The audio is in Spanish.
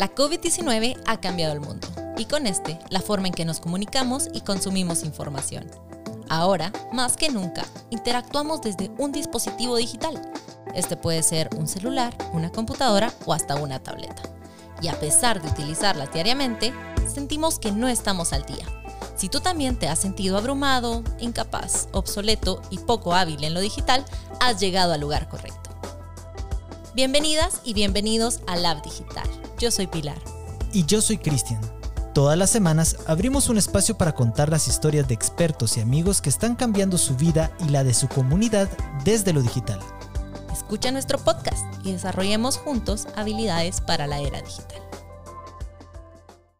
La COVID-19 ha cambiado el mundo y con este la forma en que nos comunicamos y consumimos información. Ahora, más que nunca, interactuamos desde un dispositivo digital. Este puede ser un celular, una computadora o hasta una tableta. Y a pesar de utilizarlas diariamente, sentimos que no estamos al día. Si tú también te has sentido abrumado, incapaz, obsoleto y poco hábil en lo digital, has llegado al lugar correcto. Bienvenidas y bienvenidos a Lab Digital. Yo soy Pilar. Y yo soy Cristian. Todas las semanas abrimos un espacio para contar las historias de expertos y amigos que están cambiando su vida y la de su comunidad desde lo digital. Escucha nuestro podcast y desarrollemos juntos habilidades para la era digital.